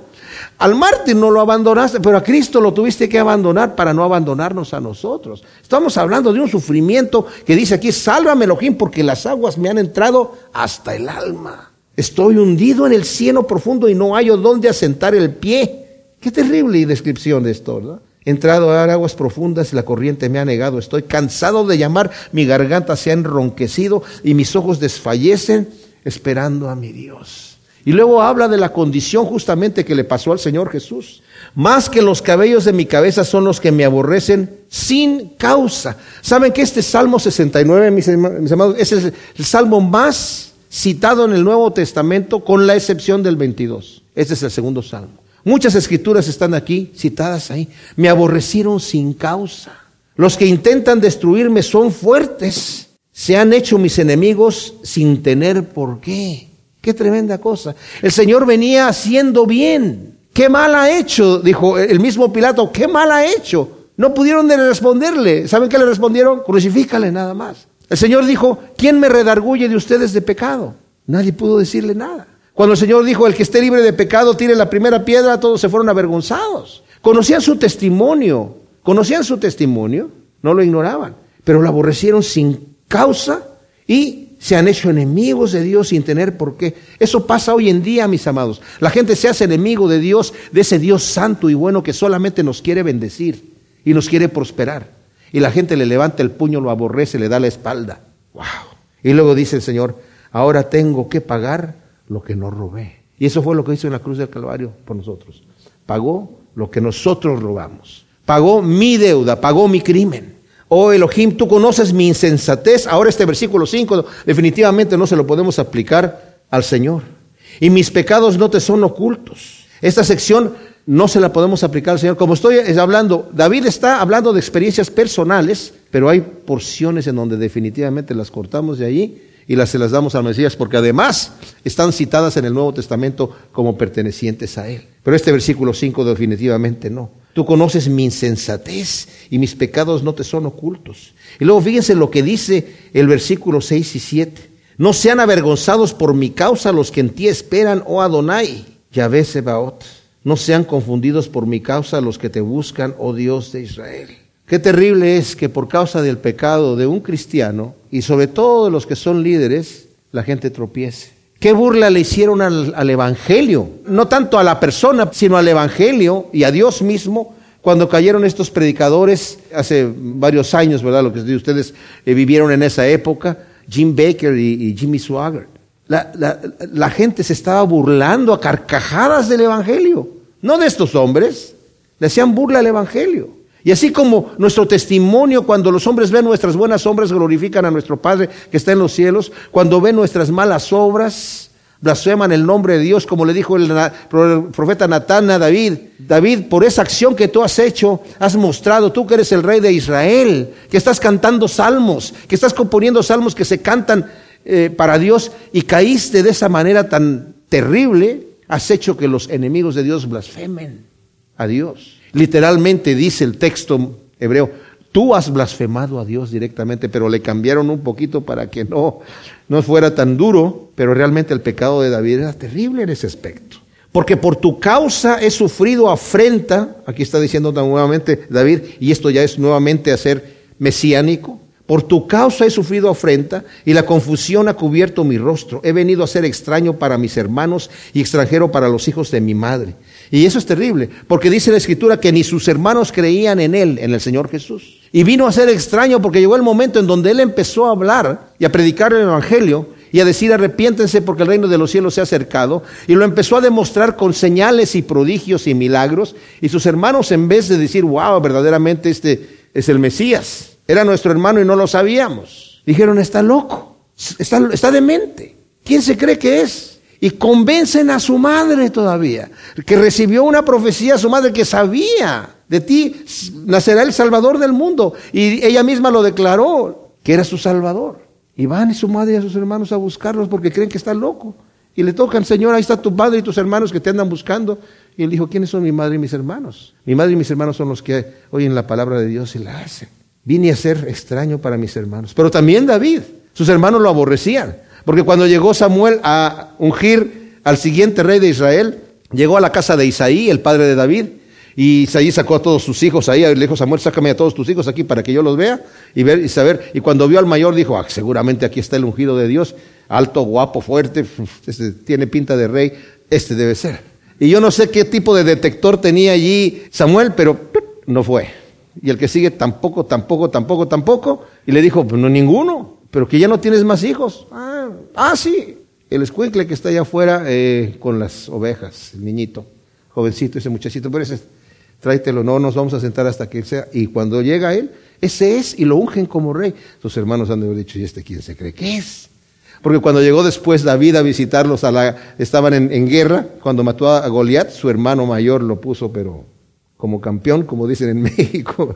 Speaker 1: Al mártir no lo abandonaste, pero a Cristo lo tuviste que abandonar para no abandonarnos a nosotros. Estamos hablando de un sufrimiento que dice aquí, sálvame Elohim porque las aguas me han entrado hasta el alma. Estoy hundido en el cielo profundo y no hallo dónde asentar el pie. Qué terrible descripción de esto. He entrado a aguas profundas y la corriente me ha negado. Estoy cansado de llamar, mi garganta se ha enronquecido y mis ojos desfallecen esperando a mi Dios. Y luego habla de la condición justamente que le pasó al Señor Jesús. Más que los cabellos de mi cabeza son los que me aborrecen sin causa. ¿Saben que este Salmo 69, mis, amados, es el, el salmo más citado en el Nuevo Testamento con la excepción del 22? Este es el segundo salmo. Muchas escrituras están aquí citadas ahí. Me aborrecieron sin causa. Los que intentan destruirme son fuertes. Se han hecho mis enemigos sin tener por qué. Qué tremenda cosa. El Señor venía haciendo bien. ¿Qué mal ha hecho? Dijo el mismo Pilato. ¿Qué mal ha hecho? No pudieron de responderle. ¿Saben qué le respondieron? Crucifícale nada más. El Señor dijo, ¿quién me redarguye de ustedes de pecado? Nadie pudo decirle nada. Cuando el Señor dijo, el que esté libre de pecado tire la primera piedra, todos se fueron avergonzados. Conocían su testimonio, conocían su testimonio, no lo ignoraban, pero lo aborrecieron sin causa y se han hecho enemigos de Dios sin tener por qué. Eso pasa hoy en día, mis amados. La gente se hace enemigo de Dios, de ese Dios santo y bueno que solamente nos quiere bendecir y nos quiere prosperar. Y la gente le levanta el puño, lo aborrece, le da la espalda. ¡Wow! Y luego dice el Señor, ahora tengo que pagar lo que no robé. Y eso fue lo que hizo en la cruz del Calvario por nosotros. Pagó lo que nosotros robamos. Pagó mi deuda, pagó mi crimen. Oh Elohim, tú conoces mi insensatez. Ahora este versículo 5 definitivamente no se lo podemos aplicar al Señor. Y mis pecados no te son ocultos. Esta sección no se la podemos aplicar al Señor. Como estoy hablando, David está hablando de experiencias personales, pero hay porciones en donde definitivamente las cortamos de allí y las se las damos al Mesías, porque además están citadas en el Nuevo Testamento como pertenecientes a Él. Pero este versículo 5 definitivamente no. Tú conoces mi insensatez y mis pecados no te son ocultos. Y luego fíjense lo que dice el versículo 6 y 7. No sean avergonzados por mi causa los que en ti esperan, oh Adonai, Yahvé Sebaot. No sean confundidos por mi causa los que te buscan, oh Dios de Israel. Qué terrible es que por causa del pecado de un cristiano, y sobre todo los que son líderes, la gente tropiece. ¿Qué burla le hicieron al, Evangelio? No tanto a la persona, sino al Evangelio y a Dios mismo cuando cayeron estos predicadores hace varios años, ¿verdad? Lo que ustedes eh, vivieron en esa época, Jim Baker y, Jimmy Swaggart. La, la, gente se estaba burlando a carcajadas del Evangelio, no de estos hombres, le hacían burla al Evangelio. Y así como nuestro testimonio, cuando los hombres ven nuestras buenas obras, glorifican a nuestro Padre que está en los cielos, cuando ven nuestras malas obras, blasfeman el nombre de Dios, como le dijo el profeta Natán a David. David, por esa acción que tú has hecho, has mostrado tú que eres el rey de Israel, que estás cantando salmos, que estás componiendo salmos que se cantan eh, para Dios y caíste de esa manera tan terrible, has hecho que los enemigos de Dios blasfemen a Dios. Literalmente dice el texto hebreo, tú has blasfemado a Dios directamente, pero le cambiaron un poquito para que no, no fuera tan duro, pero realmente el pecado de David era terrible en ese aspecto. Porque por tu causa he sufrido afrenta, aquí está diciendo nuevamente David, y esto ya es nuevamente hacer mesiánico, por tu causa he sufrido afrenta y la confusión ha cubierto mi rostro. He venido a ser extraño para mis hermanos y extranjero para los hijos de mi madre. Y eso es terrible, porque dice la escritura que ni sus hermanos creían en él, en el Señor Jesús. Y vino a ser extraño porque llegó el momento en donde él empezó a hablar y a predicar el Evangelio y a decir arrepiéntense porque el reino de los cielos se ha acercado. Y lo empezó a demostrar con señales y prodigios y milagros. Y sus hermanos en vez de decir, wow, verdaderamente este es el Mesías, era nuestro hermano y no lo sabíamos. Dijeron, está loco, está, está demente. ¿Quién se cree que es? Y convencen a su madre todavía, que recibió una profecía a su madre que sabía, de ti nacerá el Salvador del mundo. Y ella misma lo declaró, que era su Salvador. Y van y su madre y a sus hermanos a buscarlos porque creen que está loco. Y le tocan, Señor, ahí está tu padre y tus hermanos que te andan buscando. Y él dijo, ¿quiénes son mi madre y mis hermanos? Mi madre y mis hermanos son los que oyen la palabra de Dios y la hacen. Vine a ser extraño para mis hermanos. Pero también David, sus hermanos lo aborrecían. Porque cuando llegó Samuel a ungir al siguiente rey de Israel, llegó a la casa de Isaí, el padre de David, y Isaí sacó a todos sus hijos ahí, le dijo Samuel, sácame a todos tus hijos aquí para que yo los vea y ver y saber. Y cuando vio al mayor dijo, ah, seguramente aquí está el ungido de Dios, alto, guapo, fuerte, este tiene pinta de rey, este debe ser. Y yo no sé qué tipo de detector tenía allí Samuel, pero no fue. Y el que sigue tampoco, tampoco, tampoco, tampoco. Y le dijo, pues no ninguno, pero que ya no tienes más hijos. Ah, ah sí, el escuincle que está allá afuera eh, con las ovejas, el niñito, jovencito, ese muchachito, pero ese, tráetelo, no nos vamos a sentar hasta que sea. Y cuando llega él, ese es, y lo ungen como rey. Sus hermanos han de haber dicho, ¿y este quién se cree que es? Porque cuando llegó después David a visitarlos, a la, estaban en, guerra, cuando mató a Goliat, su hermano mayor lo puso, pero como campeón, como dicen en México,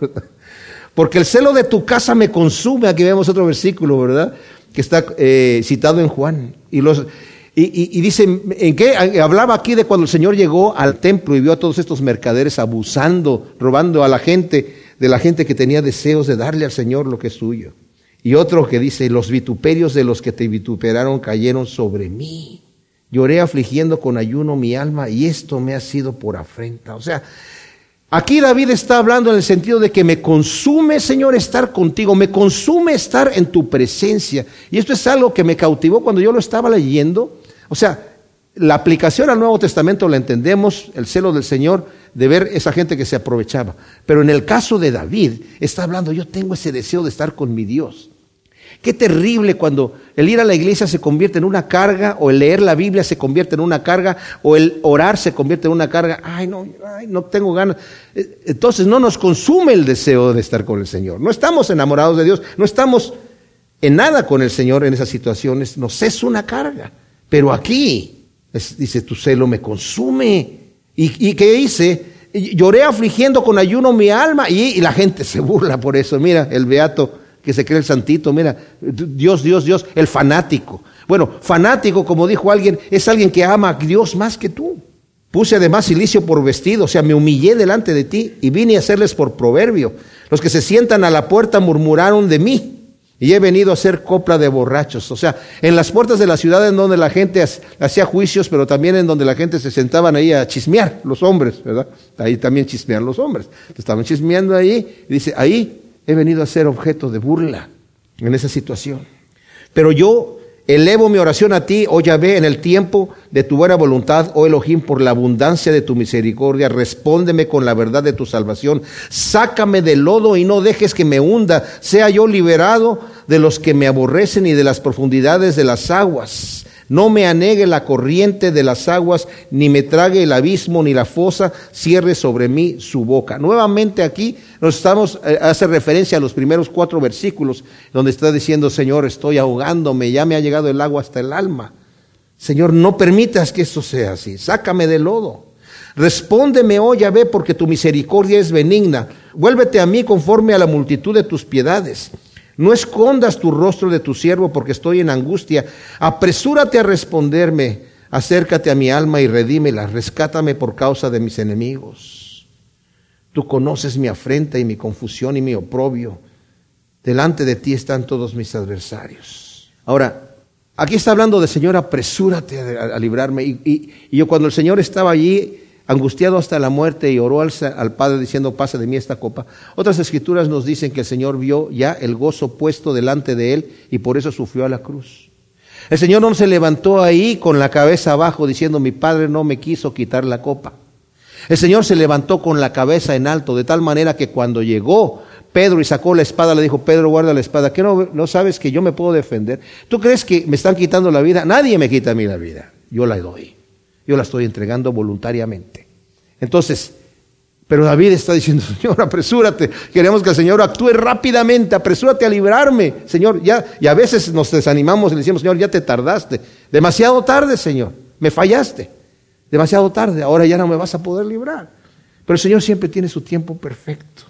Speaker 1: Porque el celo de tu casa me consume. Aquí vemos otro versículo, ¿verdad? Que está eh, citado en Juan. Y, los, y, dice, ¿en qué? Hablaba aquí de cuando el Señor llegó al templo y vio a todos estos mercaderes abusando, robando a la gente, de la gente que tenía deseos de darle al Señor lo que es suyo. Y otro que dice, los vituperios de los que te vituperaron cayeron sobre mí. Lloré afligiendo con ayuno mi alma y esto me ha sido por afrenta. O sea, aquí David está hablando en el sentido de que me consume, Señor, estar contigo, me consume estar en tu presencia. Y esto es algo que me cautivó cuando yo lo estaba leyendo. O sea, la aplicación al Nuevo Testamento la entendemos, el celo del Señor, de ver esa gente que se aprovechaba. Pero en el caso de David, está hablando, yo tengo ese deseo de estar con mi Dios. Qué terrible cuando el ir a la iglesia se convierte en una carga, o el leer la Biblia se convierte en una carga, o el orar se convierte en una carga. Ay, no, ay, no tengo ganas. Eh, entonces no nos consume el deseo de estar con el Señor. No estamos enamorados de Dios, no estamos en nada con el Señor en esas situaciones. Nos es una carga. Pero aquí, dice, tu celo me consume. ¿Y, qué hice? Lloré afligiendo con ayuno mi alma y la gente se burla por eso. Mira, el beato que se cree el santito, mira, Dios, Dios, Dios, el fanático. Bueno, fanático, como dijo alguien, es alguien que ama a Dios más que tú. Puse además silicio por vestido, o sea, me humillé delante de ti y vine a hacerles por proverbio. Los que se sientan a la puerta murmuraron de mí. Y he venido a hacer copla de borrachos. O sea, en las puertas de la ciudad en donde la gente hacía juicios, pero también en donde la gente se sentaban ahí a chismear, los hombres, ¿verdad? Ahí también chismean los hombres. Estaban chismeando ahí, y dice, ahí he venido a ser objeto de burla en esa situación. Pero yo elevo mi oración a ti, oh Yahvé, en el tiempo de tu buena voluntad, oh Elohim, por la abundancia de tu misericordia. Respóndeme con la verdad de tu salvación. Sácame del lodo y no dejes que me hunda. Sea yo liberado de los que me aborrecen y de las profundidades de las aguas. No me anegue la corriente de las aguas, ni me trague el abismo, ni la fosa cierre sobre mí su boca. Nuevamente aquí nos estamos, eh, hace referencia a los primeros cuatro versículos, donde está diciendo, Señor, estoy ahogándome, ya me ha llegado el agua hasta el alma. Señor, no permitas que esto sea así, sácame del lodo. Respóndeme, oh Yahvé, porque tu misericordia es benigna. Vuélvete a mí conforme a la multitud de tus piedades. No escondas tu rostro de tu siervo porque estoy en angustia. Apresúrate a responderme. Acércate a mi alma y redímela. Rescátame por causa de mis enemigos. Tú conoces mi afrenta y mi confusión y mi oprobio. Delante de ti están todos mis adversarios. Ahora, aquí está hablando de Señor, apresúrate a, librarme. y yo cuando el Señor estaba allí, angustiado hasta la muerte y oró al, Padre diciendo, pasa de mí esta copa. Otras escrituras nos dicen que el Señor vio ya el gozo puesto delante de él y por eso sufrió a la cruz. El Señor no se levantó ahí con la cabeza abajo diciendo, mi Padre no me quiso quitar la copa. El Señor se levantó con la cabeza en alto, de tal manera que cuando llegó Pedro y sacó la espada, le dijo, Pedro, guarda la espada, ¿qué no, no sabes que yo me puedo defender? ¿Tú crees que me están quitando la vida? Nadie me quita a mí la vida, yo la doy. Yo la estoy entregando voluntariamente. Entonces, pero David está diciendo, Señor, apresúrate. Queremos que el Señor actúe rápidamente, apresúrate a librarme, Señor. Ya, y a veces nos desanimamos y le decimos, Señor, ya te tardaste. Demasiado tarde, Señor. Me fallaste. Demasiado tarde. Ahora ya no me vas a poder librar. Pero el Señor siempre tiene su tiempo perfecto.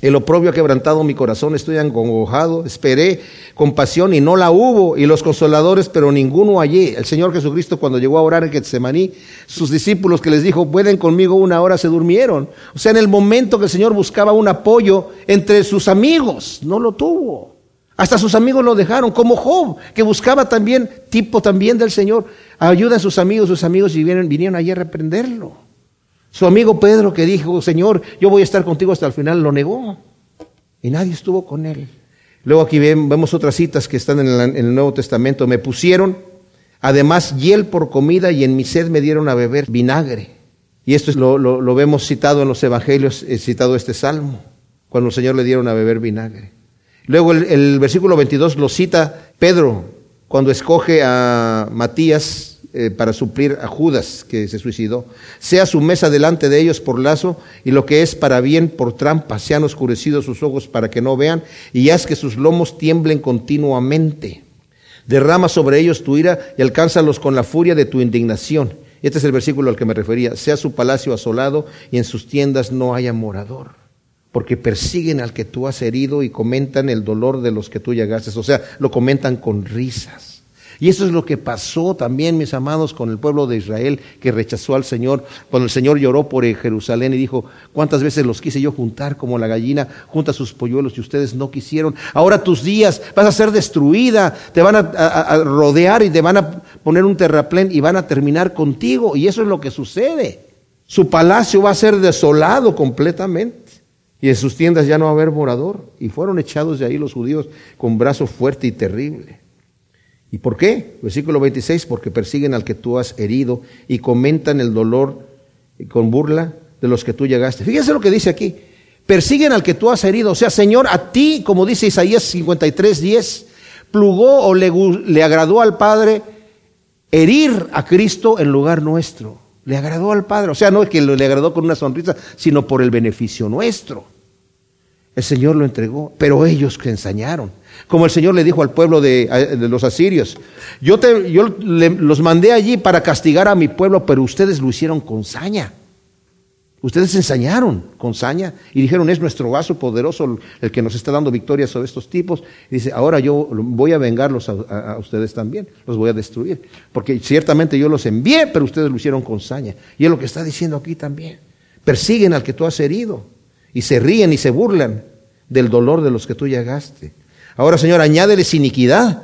Speaker 1: El oprobio ha quebrantado mi corazón, estoy angojado, esperé compasión y no la hubo, y los consoladores, pero ninguno allí. El Señor Jesucristo cuando llegó a orar en Getsemaní, sus discípulos que les dijo, pueden conmigo una hora, se durmieron. O sea, en el momento que el Señor buscaba un apoyo entre sus amigos, no lo tuvo. Hasta sus amigos lo dejaron, como Job, que buscaba también, tipo también del Señor, ayuda a sus amigos, sus amigos y vinieron, vinieron allí a reprenderlo. Su amigo Pedro que dijo, Señor, yo voy a estar contigo hasta el final, lo negó. Y nadie estuvo con él. Luego aquí vemos otras citas que están en el, Nuevo Testamento. Me pusieron, además, hiel por comida y en mi sed me dieron a beber vinagre. Y esto lo, lo vemos citado en los evangelios, citado este salmo, cuando el Señor le dieron a beber vinagre. Luego el, versículo 22 lo cita Pedro cuando escoge a Matías eh, para suplir a Judas que se suicidó. Sea su mesa delante de ellos por lazo y lo que es para bien por trampa. Sean oscurecidos sus ojos para que no vean y haz que sus lomos tiemblen continuamente. Derrama sobre ellos tu ira y alcánzalos con la furia de tu indignación. Este es el versículo al que me refería. Sea su palacio asolado y en sus tiendas no haya morador porque persiguen al que tú has herido y comentan el dolor de los que tú llegaste, o sea, lo comentan con risas. Y eso es lo que pasó también, mis amados, con el pueblo de Israel que rechazó al Señor, cuando el Señor lloró por Jerusalén y dijo, ¿cuántas veces los quise yo juntar como la gallina junta sus polluelos y ustedes no quisieron? Ahora tus días vas a ser destruida, te van a, a rodear y te van a poner un terraplén y van a terminar contigo. Y eso es lo que sucede. Su palacio va a ser desolado completamente. Y en sus tiendas ya no va a haber morador. Y fueron echados de ahí los judíos con brazo fuerte y terrible. ¿Y por qué? Versículo 26, porque persiguen al que tú has herido y comentan el dolor con burla de los que tú llegaste. Fíjense lo que dice aquí. Persiguen al que tú has herido. O sea, Señor, a ti, como dice Isaías 53, 10, plugó o le, le agradó al Padre herir a Cristo en lugar nuestro. Le agradó al Padre. O sea, no es que le agradó con una sonrisa, sino por el beneficio nuestro. El Señor lo entregó, pero ellos que ensañaron. Como el Señor le dijo al pueblo de, los asirios, yo, te, yo los mandé allí para castigar a mi pueblo, pero ustedes lo hicieron con saña. Ustedes ensañaron con saña y dijeron, es nuestro vaso poderoso el que nos está dando victoria sobre estos tipos. Y dice, ahora yo voy a vengarlos a, ustedes también, los voy a destruir. Porque ciertamente yo los envié, pero ustedes lo hicieron con saña. Y es lo que está diciendo aquí también. Persiguen al que tú has herido y se ríen y se burlan del dolor de los que tú llegaste. Ahora, Señor, añádeles iniquidad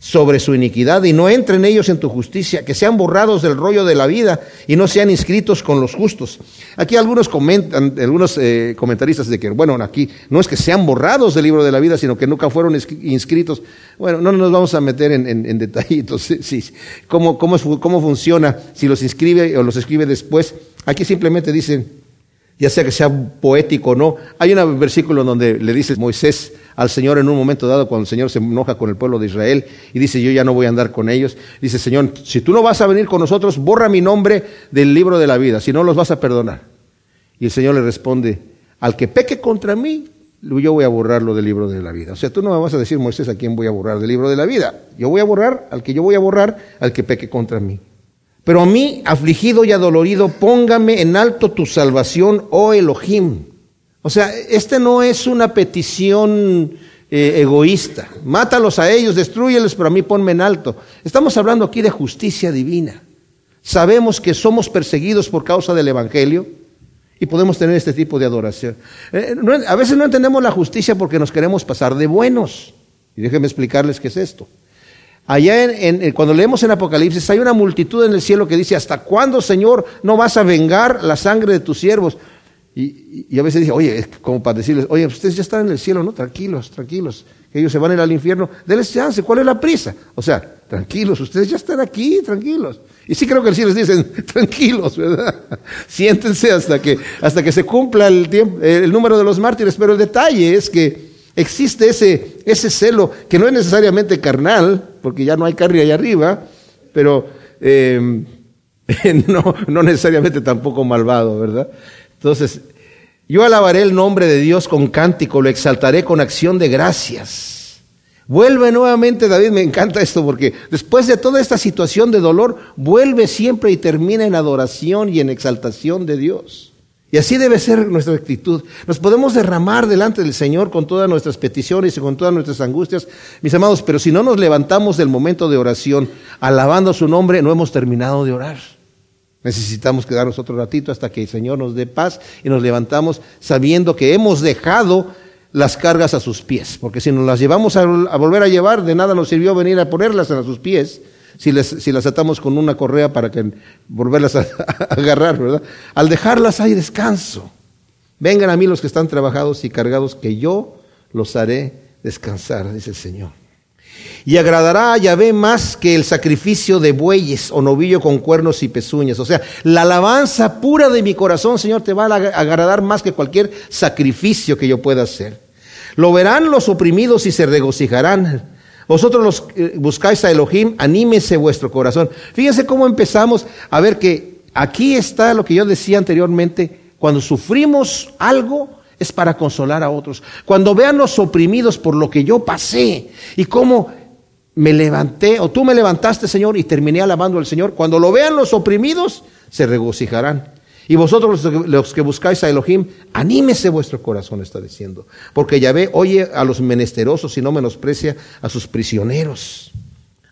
Speaker 1: sobre su iniquidad y no entren ellos en tu justicia, que sean borrados del rollo de la vida y no sean inscritos con los justos. Aquí algunos comentan, algunos eh, comentaristas de que, bueno, aquí no es que sean borrados del libro de la vida, sino que nunca fueron inscritos. Bueno, no nos vamos a meter en, detallitos, cómo, cómo, cómo funciona, si los inscribe o los escribe después. Aquí simplemente dicen, ya sea que sea poético o no. Hay un versículo donde le dice Moisés al Señor en un momento dado, cuando el Señor se enoja con el pueblo de Israel y dice, yo ya no voy a andar con ellos. Dice, Señor, si tú no vas a venir con nosotros, borra mi nombre del libro de la vida, si no los vas a perdonar. Y el Señor le responde, al que peque contra mí, yo voy a borrarlo del libro de la vida. O sea, tú no me vas a decir, Moisés, a quién voy a borrar del libro de la vida. Yo voy a borrar al que yo voy a borrar, al que peque contra mí. Pero a mí, afligido y adolorido, póngame en alto tu salvación, oh Elohim. O sea, este no es una petición eh, egoísta. Mátalos a ellos, destruyeles, pero a mí ponme en alto. Estamos hablando aquí de justicia divina. Sabemos que somos perseguidos por causa del Evangelio y podemos tener este tipo de adoración. Eh, a veces no entendemos la justicia porque nos queremos pasar de buenos. Y déjenme explicarles qué es esto. Allá en, cuando leemos en Apocalipsis hay una multitud en el cielo que dice, ¿hasta cuándo, Señor, no vas a vengar la sangre de tus siervos? Y, a veces dice, oye, como para decirles, oye, ustedes ya están en el cielo, ¿no? Tranquilos, tranquilos. Que ellos se van a ir al infierno, denles chance, ¿cuál es la prisa? O sea, tranquilos, ustedes ya están aquí, tranquilos. Y sí creo que cielo les dicen, tranquilos, ¿verdad? Siéntense hasta que, hasta que se cumpla el, tiempo, el número de los mártires. Pero el detalle es que existe ese, ese celo que no es necesariamente carnal, porque ya no hay carne allá arriba, pero eh, no, no necesariamente tampoco malvado, ¿verdad? Entonces, yo alabaré el nombre de Dios con cántico, lo exaltaré con acción de gracias. Vuelve nuevamente, David, me encanta esto porque después de toda esta situación de dolor, vuelve siempre y termina en adoración y en exaltación de Dios. Y así debe ser nuestra actitud. Nos podemos derramar delante del Señor con todas nuestras peticiones y con todas nuestras angustias, mis amados, pero si no nos levantamos del momento de oración alabando su nombre, no hemos terminado de orar. Necesitamos quedarnos otro ratito hasta que el Señor nos dé paz y nos levantamos sabiendo que hemos dejado las cargas a sus pies, porque si nos las llevamos a, volver a llevar, de nada nos sirvió venir a ponerlas a sus pies, si, si las atamos con una correa para que volverlas a, agarrar, ¿verdad? Al dejarlas hay descanso. Vengan a mí los que están trabajados y cargados, que yo los haré descansar, dice el Señor. Y agradará a Yahvé más que el sacrificio de bueyes o novillo con cuernos y pezuñas. O sea, la alabanza pura de mi corazón, Señor, te va a agradar más que cualquier sacrificio que yo pueda hacer. Lo verán los oprimidos y se regocijarán. Vosotros los eh, buscáis a Elohim, anímese vuestro corazón. Fíjense cómo empezamos a ver que aquí está lo que yo decía anteriormente. Cuando sufrimos algo, es para consolar a otros. Cuando vean los oprimidos por lo que yo pasé y cómo me levanté, o tú me levantaste, Señor, y terminé alabando al Señor, cuando lo vean los oprimidos, se regocijarán. Y vosotros los que buscáis a Elohim, anímese vuestro corazón, está diciendo. Porque Yahvé oye a los menesterosos y no menosprecia a sus prisioneros.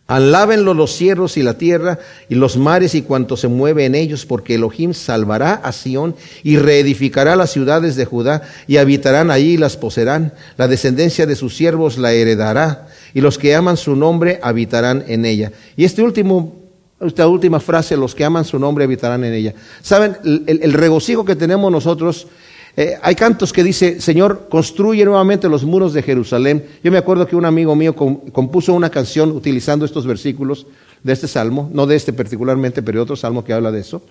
Speaker 1: Alábenlo los cielos y la tierra y los mares y cuanto se mueve en ellos, porque Elohim salvará a Sión y reedificará las ciudades de Judá y habitarán allí y las poseerán. La descendencia de sus siervos la heredará y los que aman su nombre habitarán en ella. Y este último, esta última frase, los que aman su nombre habitarán en ella. Saben, el, el regocijo que tenemos nosotros eh, hay cantos que dice, Señor, construye nuevamente los muros de Jerusalén. Yo me acuerdo que un amigo mío compuso una canción utilizando estos versículos de este salmo, no de este particularmente, pero de otro salmo que habla de eso.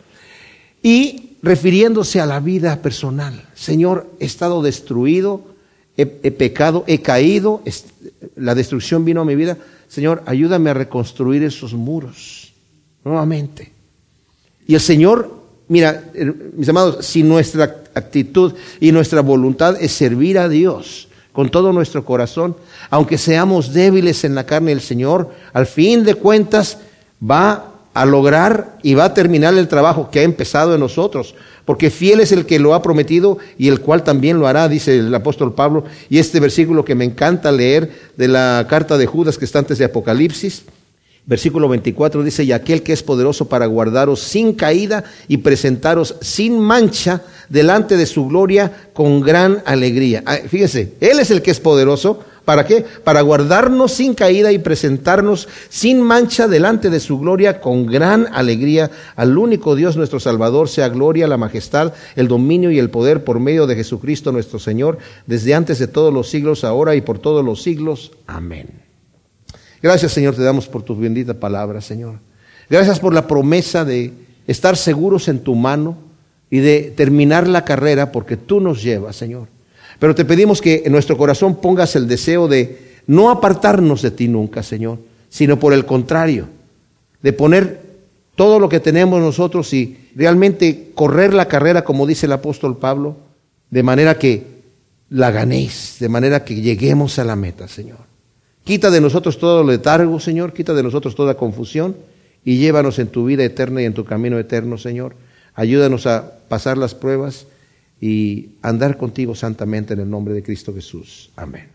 Speaker 1: Y refiriéndose a la vida personal, Señor, he estado destruido, he, pecado, he caído, la destrucción vino a mi vida. Señor, ayúdame a reconstruir esos muros nuevamente. Y el Señor Mira, mis amados, si nuestra actitud y nuestra voluntad es servir a Dios con todo nuestro corazón, aunque seamos débiles en la carne del Señor, al fin de cuentas va a lograr y va a terminar el trabajo que ha empezado en nosotros, porque fiel es el que lo ha prometido y el cual también lo hará, dice el apóstol Pablo, y este versículo que me encanta leer de la carta de Judas que está antes de Apocalipsis, Versículo 24 dice, y aquel que es poderoso para guardaros sin caída y presentaros sin mancha delante de su gloria con gran alegría. Ah, fíjese, Él es el que es poderoso. ¿Para qué? Para guardarnos sin caída y presentarnos sin mancha delante de su gloria con gran alegría. Al único Dios nuestro Salvador sea gloria, la majestad, el dominio y el poder por medio de Jesucristo nuestro Señor, desde antes de todos los siglos, ahora y por todos los siglos. Amén. Gracias, Señor, te damos por tu bendita palabra, Señor. Gracias por la promesa de estar seguros en tu mano y de terminar la carrera porque tú nos llevas, Señor. Pero te pedimos que en nuestro corazón pongas el deseo de no apartarnos de ti nunca, Señor, sino por el contrario, de poner todo lo que tenemos nosotros y realmente correr la carrera, como dice el apóstol Pablo, de manera que la ganéis, de manera que lleguemos a la meta, Señor. Quita de nosotros todo letargo, Señor, quita de nosotros toda confusión y llévanos en tu vida eterna y en tu camino eterno, Señor. Ayúdanos a pasar las pruebas y andar contigo santamente en el nombre de Cristo Jesús. Amén.